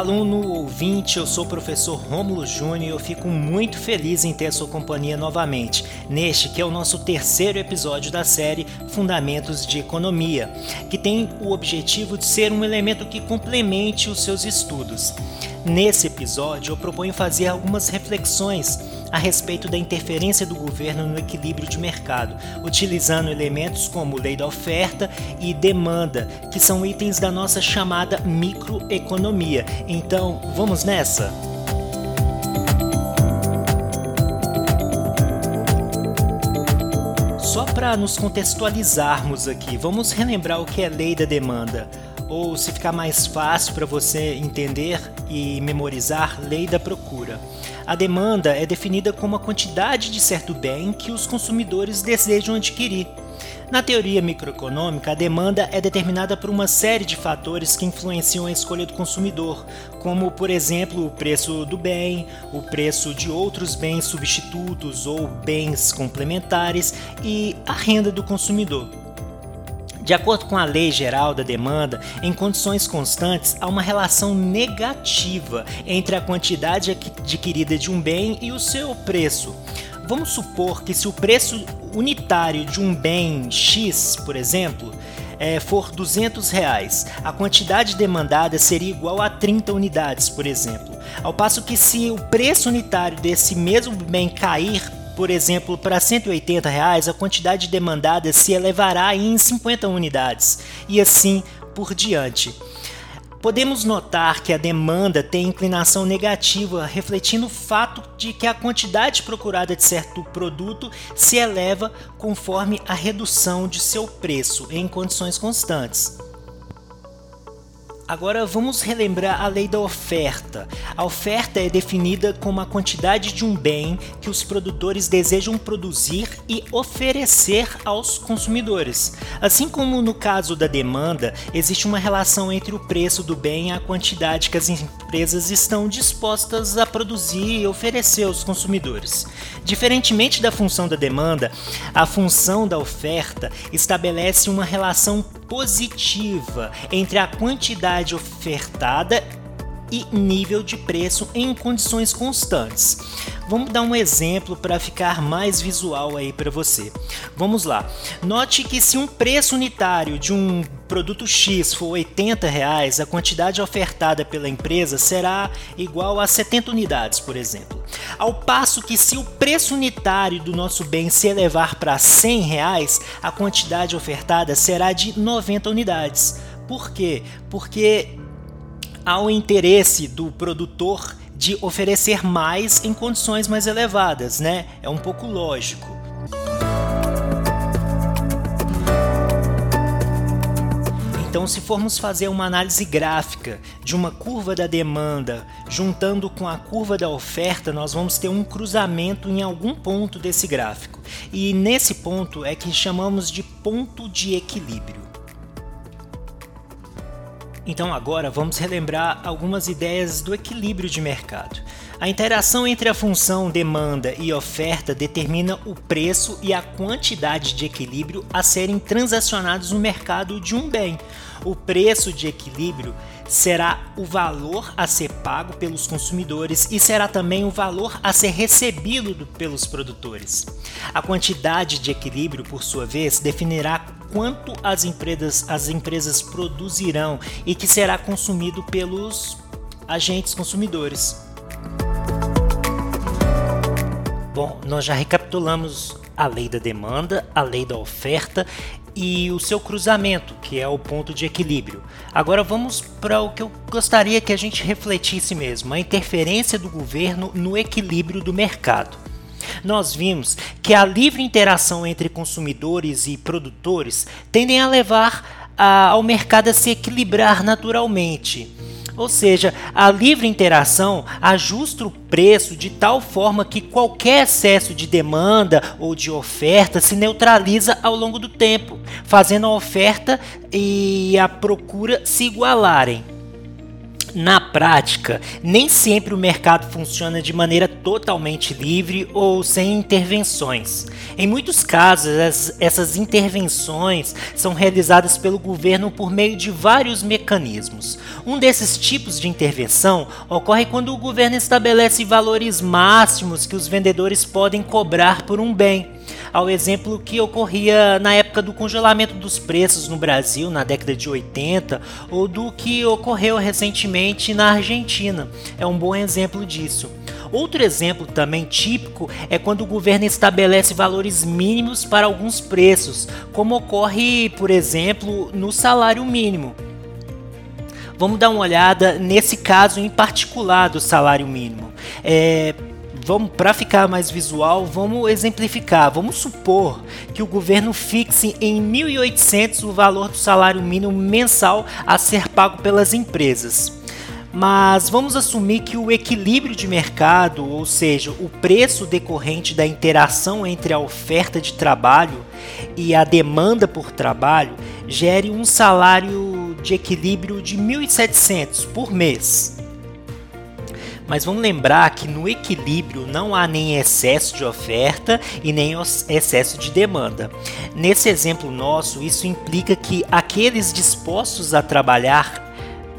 aluno ouvinte, eu sou o professor Rômulo Júnior e eu fico muito feliz em ter sua companhia novamente, neste que é o nosso terceiro episódio da série Fundamentos de Economia, que tem o objetivo de ser um elemento que complemente os seus estudos. Nesse episódio, eu proponho fazer algumas reflexões a respeito da interferência do governo no equilíbrio de mercado, utilizando elementos como lei da oferta e demanda, que são itens da nossa chamada microeconomia. Então, vamos nessa? Só para nos contextualizarmos aqui, vamos relembrar o que é lei da demanda ou se ficar mais fácil para você entender e memorizar, lei da procura. A demanda é definida como a quantidade de certo bem que os consumidores desejam adquirir. Na teoria microeconômica, a demanda é determinada por uma série de fatores que influenciam a escolha do consumidor, como, por exemplo, o preço do bem, o preço de outros bens substitutos ou bens complementares e a renda do consumidor. De acordo com a Lei Geral da Demanda, em condições constantes há uma relação negativa entre a quantidade adquirida de um bem e o seu preço. Vamos supor que se o preço unitário de um bem X, por exemplo, é, for 200 reais, a quantidade demandada seria igual a 30 unidades, por exemplo. Ao passo que se o preço unitário desse mesmo bem cair por exemplo, para 180 reais, a quantidade demandada se elevará em 50 unidades e assim por diante. Podemos notar que a demanda tem inclinação negativa, refletindo o fato de que a quantidade procurada de certo produto se eleva conforme a redução de seu preço em condições constantes. Agora vamos relembrar a lei da oferta. A oferta é definida como a quantidade de um bem que os produtores desejam produzir e oferecer aos consumidores. Assim como no caso da demanda, existe uma relação entre o preço do bem e a quantidade que as empresas estão dispostas a produzir e oferecer aos consumidores. Diferentemente da função da demanda, a função da oferta estabelece uma relação positiva entre a quantidade ofertada e nível de preço em condições constantes. Vamos dar um exemplo para ficar mais visual aí para você. Vamos lá. Note que se um preço unitário de um produto X for 80 reais, a quantidade ofertada pela empresa será igual a 70 unidades, por exemplo. Ao passo que se o preço unitário do nosso bem se elevar para 100 reais, a quantidade ofertada será de 90 unidades. Por quê? Porque há o interesse do produtor de oferecer mais em condições mais elevadas, né? É um pouco lógico. Então, se formos fazer uma análise gráfica de uma curva da demanda juntando com a curva da oferta, nós vamos ter um cruzamento em algum ponto desse gráfico. E nesse ponto é que chamamos de ponto de equilíbrio. Então agora vamos relembrar algumas ideias do equilíbrio de mercado. A interação entre a função demanda e oferta determina o preço e a quantidade de equilíbrio a serem transacionados no mercado de um bem. O preço de equilíbrio será o valor a ser pago pelos consumidores e será também o valor a ser recebido pelos produtores. A quantidade de equilíbrio, por sua vez, definirá quanto as empresas, as empresas produzirão e que será consumido pelos agentes consumidores. Bom, nós já recapitulamos a lei da demanda, a lei da oferta e o seu cruzamento, que é o ponto de equilíbrio. Agora vamos para o que eu gostaria que a gente refletisse mesmo, a interferência do governo no equilíbrio do mercado. Nós vimos que a livre interação entre consumidores e produtores tendem a levar a, ao mercado a se equilibrar naturalmente. Ou seja, a livre interação ajusta o preço de tal forma que qualquer excesso de demanda ou de oferta se neutraliza ao longo do tempo, fazendo a oferta e a procura se igualarem. Na prática, nem sempre o mercado funciona de maneira totalmente livre ou sem intervenções. Em muitos casos, essas intervenções são realizadas pelo governo por meio de vários mecanismos. Um desses tipos de intervenção ocorre quando o governo estabelece valores máximos que os vendedores podem cobrar por um bem ao exemplo que ocorria na época do congelamento dos preços no Brasil, na década de 80, ou do que ocorreu recentemente na Argentina. É um bom exemplo disso. Outro exemplo também típico é quando o governo estabelece valores mínimos para alguns preços, como ocorre, por exemplo, no salário mínimo. Vamos dar uma olhada nesse caso em particular do salário mínimo. É, vamos para ficar mais visual, vamos exemplificar. Vamos supor que o governo fixe em 1.800 o valor do salário mínimo mensal a ser pago pelas empresas. Mas vamos assumir que o equilíbrio de mercado, ou seja, o preço decorrente da interação entre a oferta de trabalho e a demanda por trabalho, gere um salário de equilíbrio de 1.700 por mês. Mas vamos lembrar que no equilíbrio não há nem excesso de oferta e nem excesso de demanda. Nesse exemplo nosso, isso implica que aqueles dispostos a trabalhar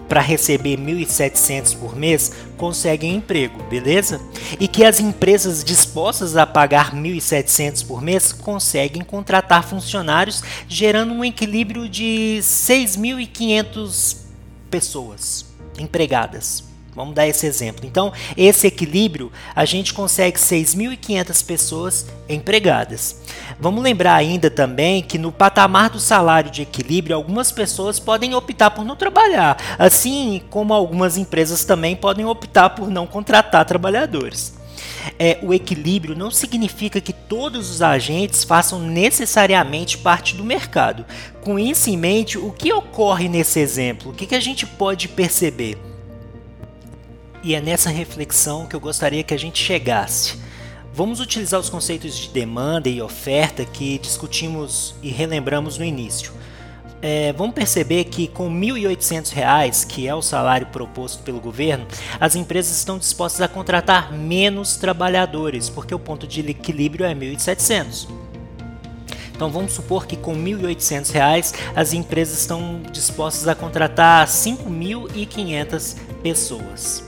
para receber 1.700 por mês conseguem emprego, beleza? E que as empresas dispostas a pagar 1.700 por mês conseguem contratar funcionários, gerando um equilíbrio de 6.500 pessoas empregadas. Vamos dar esse exemplo. Então, esse equilíbrio, a gente consegue 6.500 pessoas empregadas. Vamos lembrar ainda também que no patamar do salário de equilíbrio, algumas pessoas podem optar por não trabalhar, assim como algumas empresas também podem optar por não contratar trabalhadores. É, o equilíbrio não significa que todos os agentes façam necessariamente parte do mercado. Com isso em mente, o que ocorre nesse exemplo? O que, que a gente pode perceber? E é nessa reflexão que eu gostaria que a gente chegasse. Vamos utilizar os conceitos de demanda e oferta que discutimos e relembramos no início. É, vamos perceber que com R$ 1.800, que é o salário proposto pelo governo, as empresas estão dispostas a contratar menos trabalhadores, porque o ponto de equilíbrio é 1.700. Então vamos supor que com R$ 1.800 as empresas estão dispostas a contratar 5.500 pessoas.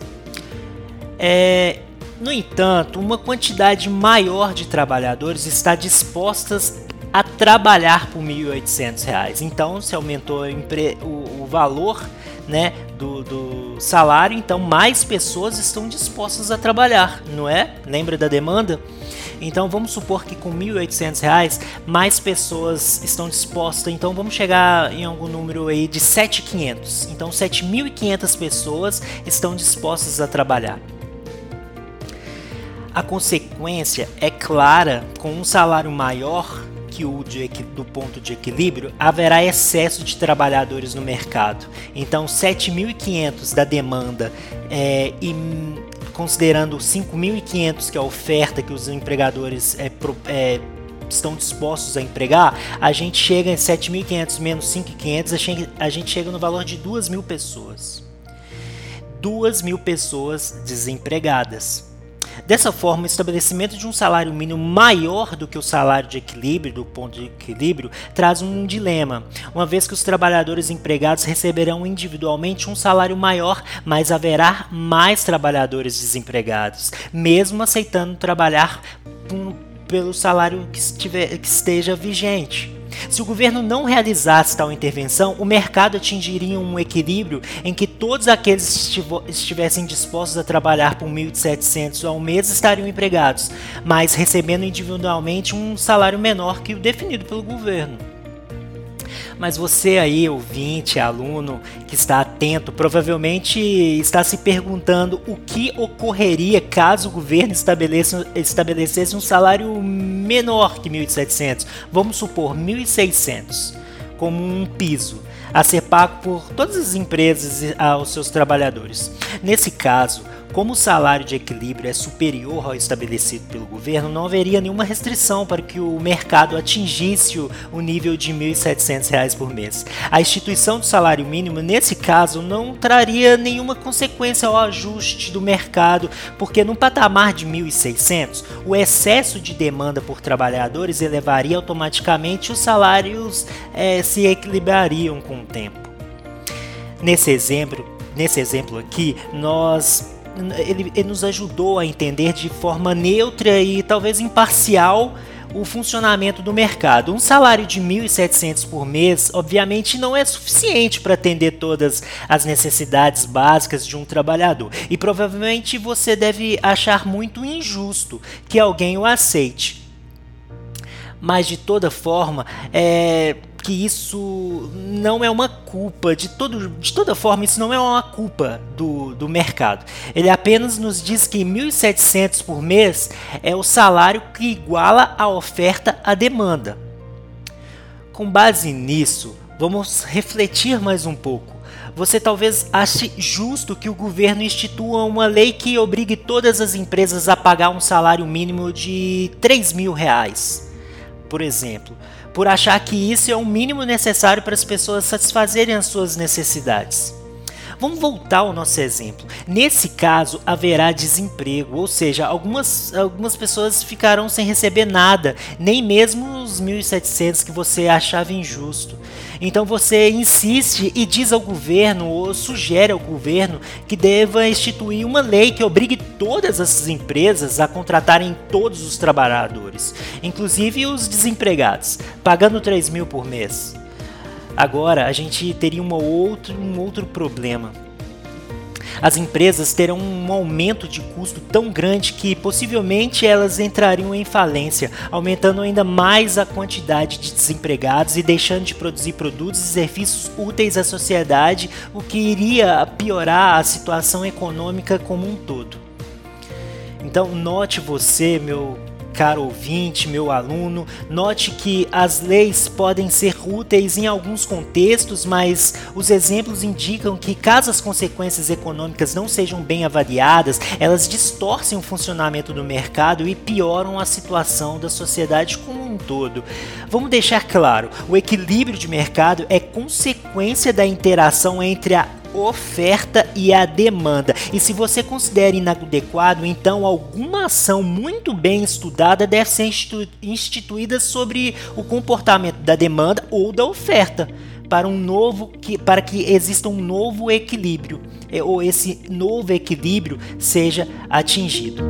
É, no entanto, uma quantidade maior de trabalhadores está dispostas a trabalhar por R$ 1.800. Então, se aumentou o, o valor né, do, do, salário, então mais pessoas estão dispostas a trabalhar, não é? Lembra da demanda? Então vamos supor que com R$ 1.800 mais pessoas estão dispostas, então vamos chegar em algum número aí de 7.500. Então 7.500 pessoas estão dispostas a trabalhar. A consequência é clara: com um salário maior que o de, do ponto de equilíbrio, haverá excesso de trabalhadores no mercado. Então, 7.500 da demanda é, e considerando 5.500 que é a oferta que os empregadores é, é, estão dispostos a empregar, a gente chega em 7.500 menos 5.500, a gente chega no valor de 2.000 pessoas. 2.000 pessoas desempregadas. Dessa forma, o estabelecimento de um salário mínimo maior do que o salário de equilíbrio, do ponto de equilíbrio, traz um dilema, uma vez que os trabalhadores empregados receberão individualmente um salário maior, mas haverá mais trabalhadores desempregados, mesmo aceitando trabalhar pelo salário que, estiver, que esteja vigente. Se o governo não realizasse tal intervenção, o mercado atingiria um equilíbrio em que todos aqueles que estivessem dispostos a trabalhar por 1.700 ao mês estariam empregados, mas recebendo individualmente um salário menor que o definido pelo governo. Mas você aí, ouvinte, aluno que está atento, provavelmente está se perguntando o que ocorreria caso o governo estabelecesse, estabelecesse um salário menor que 1.700, vamos supor 1.600, como um piso a ser pago por todas as empresas aos seus trabalhadores. Nesse caso, Como o salário de equilíbrio é superior ao estabelecido pelo governo, não haveria nenhuma restrição para que o mercado atingisse o nível de R$ 1.700 por mês. A instituição do salário mínimo, nesse caso, não traria nenhuma consequência ao ajuste do mercado, porque no patamar de 1.600, o excesso de demanda por trabalhadores elevaria automaticamente os salários é, se equilibrariam com o tempo. Nesse exemplo, nesse exemplo aqui, nós ele, ele nos ajudou a entender de forma neutra e talvez imparcial o funcionamento do mercado. Um salário de 1.700 por mês, obviamente, não é suficiente para atender todas as necessidades básicas de um trabalhador. E provavelmente você deve achar muito injusto que alguém o aceite. Mas de toda forma, é, que isso não é uma culpa, de, todo, de toda forma, isso não é uma culpa do, do mercado. Ele apenas nos diz que 1.700 por mês é o salário que iguala a oferta à demanda. Com base nisso, vamos refletir mais um pouco. Você talvez ache justo que o governo institua uma lei que obrigue todas as empresas a pagar um salário mínimo de 3 mil reais, por exemplo por achar que isso é o mínimo necessário para as pessoas satisfazerem as suas necessidades. Vamos voltar ao nosso exemplo. Nesse caso, haverá desemprego, ou seja, algumas, algumas pessoas ficarão sem receber nada, nem mesmo os 1.700 que você achava injusto. Então você insiste e diz ao governo, ou sugere ao governo, que deva instituir uma lei que obrigue todas essas empresas a contratarem todos os trabalhadores, inclusive os desempregados, pagando 3 mil por mês. Agora a gente teria uma outro, um outro problema. As empresas terão um aumento de custo tão grande que possivelmente elas entrariam em falência, aumentando ainda mais a quantidade de desempregados e deixando de produzir produtos e serviços úteis à sociedade, o que iria piorar a situação econômica como um todo. Então, note você, meu caro ouvinte, meu aluno, note que as leis podem ser úteis em alguns contextos, mas os exemplos indicam que, caso as consequências econômicas não sejam bem avaliadas, elas distorcem o funcionamento do mercado e pioram a situação da sociedade como um todo. Vamos deixar claro: o equilíbrio de mercado é consequência da interação entre a oferta e a demanda. E se você considera inadequado, então alguma ação muito bem estudada deve ser institu instituída sobre o comportamento da demanda ou da oferta para um novo que para que exista um novo equilíbrio é, ou esse novo equilíbrio seja atingido.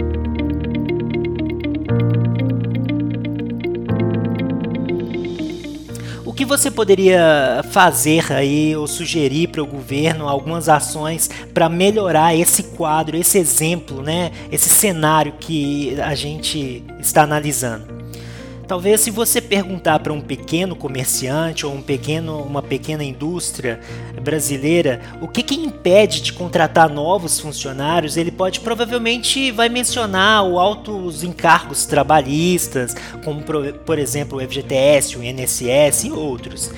Você poderia fazer aí ou sugerir para o governo algumas ações para melhorar esse quadro, esse exemplo, né, esse cenário que a gente está analisando? Talvez se você perguntar para um pequeno comerciante ou um pequeno, uma pequena indústria brasileira o que, que impede de contratar novos funcionários, ele pode provavelmente vai mencionar o altos encargos trabalhistas, como por exemplo o FGTS, o INSS e outros,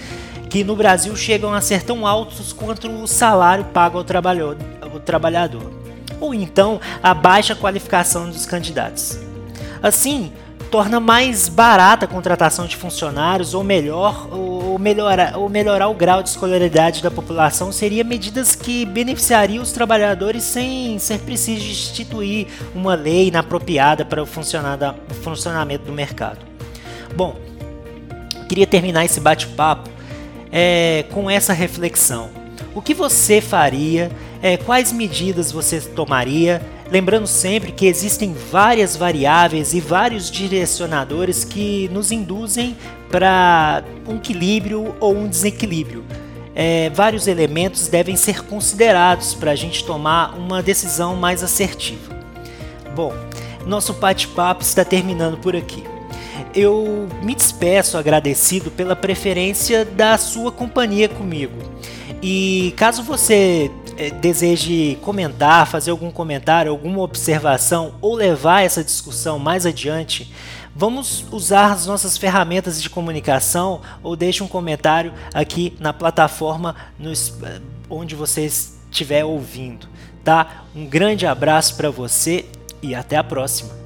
que no Brasil chegam a ser tão altos quanto o salário pago ao trabalhador. Ou então a baixa qualificação dos candidatos. Assim, torna mais barata a contratação de funcionários ou melhor ou melhorar, ou melhorar o grau de escolaridade da população seria medidas que beneficiariam os trabalhadores sem ser preciso instituir uma lei inapropriada para o funcionamento do mercado. Bom, queria terminar esse bate-papo é, com essa reflexão. O que você faria? É, quais medidas você tomaria Lembrando sempre que existem várias variáveis e vários direcionadores que nos induzem para um equilíbrio ou um desequilíbrio. É, vários elementos devem ser considerados para a gente tomar uma decisão mais assertiva. Bom, nosso bate-papo está terminando por aqui. Eu me despeço agradecido pela preferência da sua companhia comigo. E caso você deseje comentar, fazer algum comentário, alguma observação ou levar essa discussão mais adiante, vamos usar as nossas ferramentas de comunicação ou deixe um comentário aqui na plataforma no, onde você estiver ouvindo. tá? Um grande abraço para você e até a próxima.